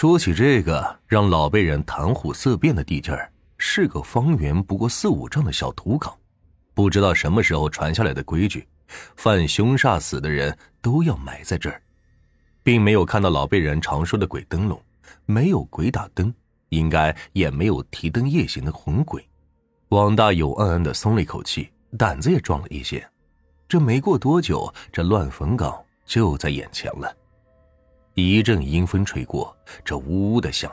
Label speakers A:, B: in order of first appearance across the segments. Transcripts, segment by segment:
A: 说起这个让老辈人谈虎色变的地界儿，是个方圆不过四五丈的小土岗。不知道什么时候传下来的规矩，犯凶煞死的人都要埋在这儿，并没有看到老辈人常说的鬼灯笼，没有鬼打灯，应该也没有提灯夜行的魂鬼。王大勇暗暗的松了一口气，胆子也壮了一些。这没过多久，这乱坟岗就在眼前了。一阵阴风吹过，这呜呜的响，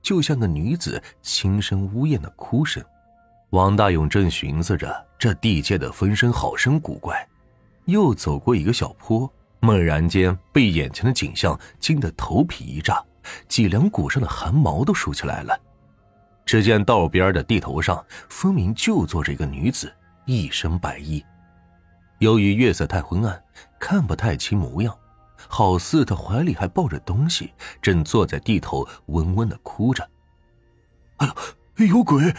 A: 就像个女子轻声呜咽的哭声。王大勇正寻思着这地界的风声好生古怪，又走过一个小坡，猛然间被眼前的景象惊得头皮一炸，脊梁骨上的汗毛都竖起来了。只见道边的地头上，分明就坐着一个女子，一身白衣。由于月色太昏暗，看不太清模样，好似他怀里还抱着东西，正坐在地头温温的哭着。哎呦，有鬼！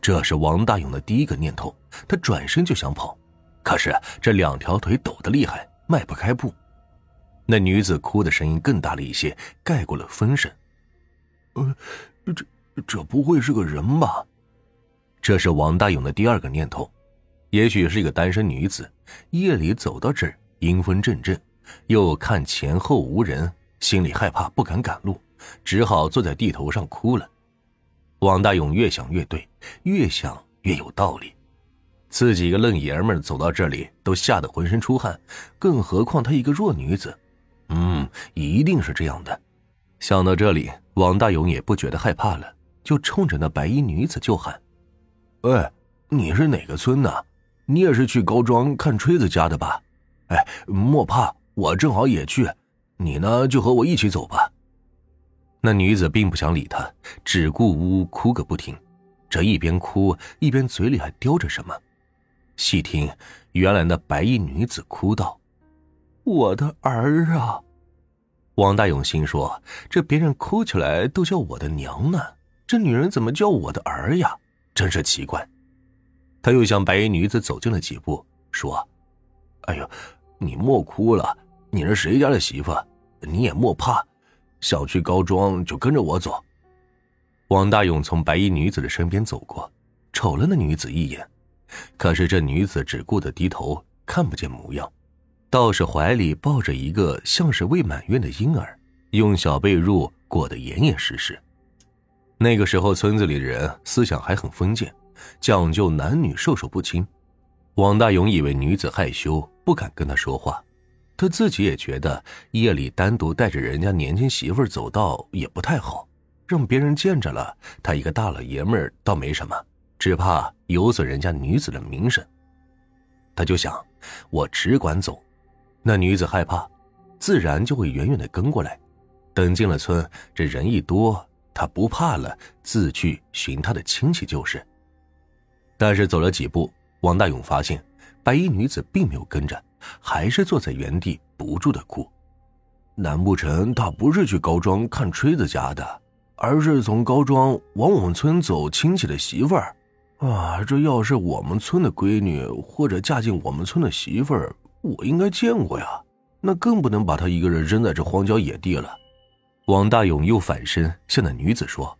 A: 这是王大勇的第一个念头，他转身就想跑，可是这两条腿抖得厉害，迈不开步。那女子哭的声音更大了一些，盖过了风声。呃，这。这不会是个人吧？这是王大勇的第二个念头，也许是一个单身女子，夜里走到这儿，阴风阵阵，又看前后无人，心里害怕，不敢赶路，只好坐在地头上哭了。王大勇越想越对，越想越有道理，自己一个愣爷们走到这里都吓得浑身出汗，更何况她一个弱女子，嗯，一定是这样的。想到这里，王大勇也不觉得害怕了。就冲着那白衣女子就喊：“哎，你是哪个村的？你也是去高庄看吹子家的吧？哎，莫怕，我正好也去。你呢，就和我一起走吧。”那女子并不想理他，只顾呜呜哭个不停。这一边哭一边嘴里还叼着什么。细听，原来那白衣女子哭道：“我的儿啊！”王大勇心说：“这别人哭起来都叫我的娘呢。”这女人怎么叫我的儿呀？真是奇怪。他又向白衣女子走近了几步，说：“哎呦，你莫哭了，你是谁家的媳妇？你也莫怕，想去高庄就跟着我走。”王大勇从白衣女子的身边走过，瞅了那女子一眼，可是这女子只顾得低头，看不见模样，倒是怀里抱着一个像是未满月的婴儿，用小被褥裹得严严实实。那个时候，村子里的人思想还很封建，讲究男女授受不亲。王大勇以为女子害羞，不敢跟他说话。他自己也觉得夜里单独带着人家年轻媳妇走道也不太好，让别人见着了，他一个大老爷们儿倒没什么，只怕有损人家女子的名声。他就想，我只管走，那女子害怕，自然就会远远的跟过来。等进了村，这人一多。他不怕了，自去寻他的亲戚就是。但是走了几步，王大勇发现白衣女子并没有跟着，还是坐在原地不住的哭。难不成他不是去高庄看吹子家的，而是从高庄往我们村走亲戚的媳妇儿？啊，这要是我们村的闺女或者嫁进我们村的媳妇儿，我应该见过呀。那更不能把她一个人扔在这荒郊野地了。王大勇又反身向那女子说：“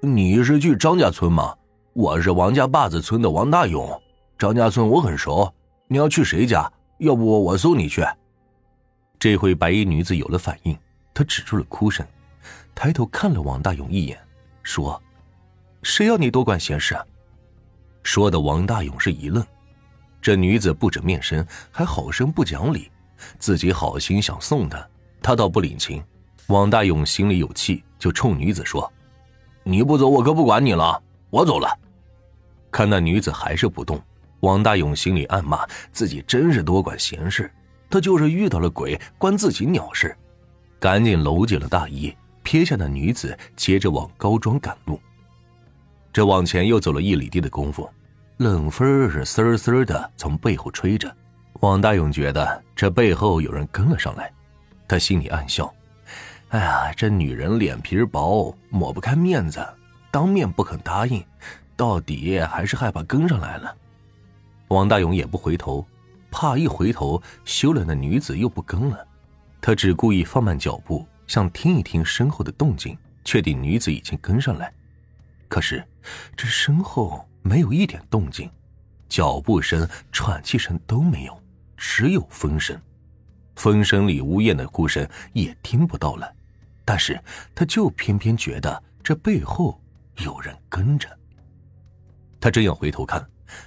A: 你是去张家村吗？我是王家坝子村的王大勇，张家村我很熟。你要去谁家？要不我送你去。”这回白衣女子有了反应，她止住了哭声，抬头看了王大勇一眼，说：“谁要你多管闲事？”说的王大勇是一愣，这女子不止面生，还好生不讲理，自己好心想送她，她倒不领情。王大勇心里有气，就冲女子说：“你不走，我可不管你了。我走了。”看那女子还是不动，王大勇心里暗骂自己真是多管闲事。他就是遇到了鬼，关自己鸟事。赶紧搂紧了大衣，撇下那女子，接着往高庄赶路。这往前又走了一里地的功夫，冷风是丝丝的从背后吹着。王大勇觉得这背后有人跟了上来，他心里暗笑。哎呀，这女人脸皮薄，抹不开面子，当面不肯答应，到底还是害怕跟上来了。王大勇也不回头，怕一回头休了那女子又不跟了，他只故意放慢脚步，想听一听身后的动静，确定女子已经跟上来。可是，这身后没有一点动静，脚步声、喘气声都没有，只有风声。风声里呜咽的哭声也听不到了，但是他就偏偏觉得这背后有人跟着。他正要回头看，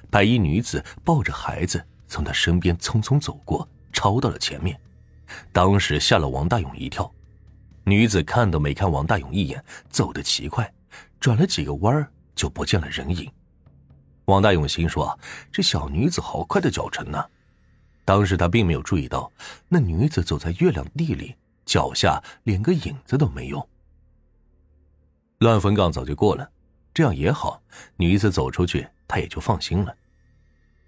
A: 白衣女子抱着孩子从他身边匆匆走过，超到了前面，当时吓了王大勇一跳。女子看都没看王大勇一眼，走得奇快，转了几个弯就不见了人影。王大勇心说：“这小女子好快的脚程呢。”当时他并没有注意到，那女子走在月亮地里，脚下连个影子都没有。乱坟岗早就过了，这样也好，女子走出去，他也就放心了。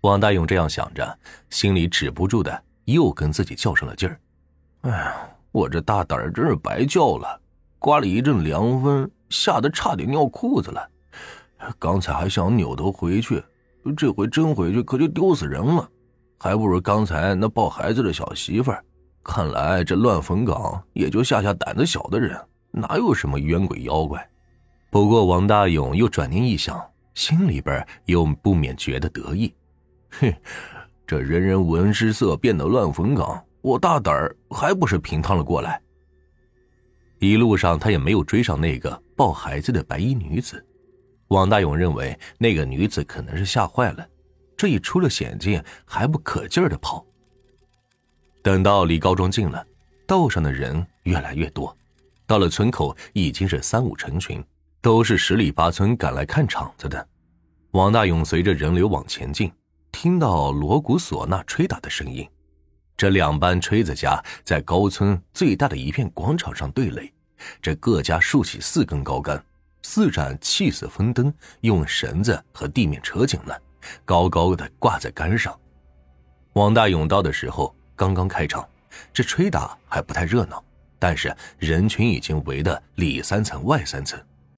A: 王大勇这样想着，心里止不住的又跟自己较上了劲儿。哎呀，我这大胆儿真是白叫了，刮了一阵凉风，吓得差点尿裤子了。刚才还想扭头回去，这回真回去可就丢死人了。还不如刚才那抱孩子的小媳妇儿。看来这乱坟岗也就吓吓胆子小的人，哪有什么冤鬼妖怪？不过王大勇又转念一想，心里边又不免觉得得意。哼，这人人闻尸色变的乱坟岗，我大胆儿还不是平趟了过来？一路上他也没有追上那个抱孩子的白衣女子。王大勇认为那个女子可能是吓坏了。这一出了险境，还不可劲儿的跑。等到离高庄近了，道上的人越来越多，到了村口已经是三五成群，都是十里八村赶来看场子的。王大勇随着人流往前进，听到锣鼓唢呐吹打的声音。这两班吹子家在高村最大的一片广场上对垒，这各家竖起四根高杆，四盏气死风灯用绳子和地面扯紧了。高高的挂在杆上。王大勇到的时候刚刚开场，这吹打还不太热闹，但是人群已经围得里三层外三层。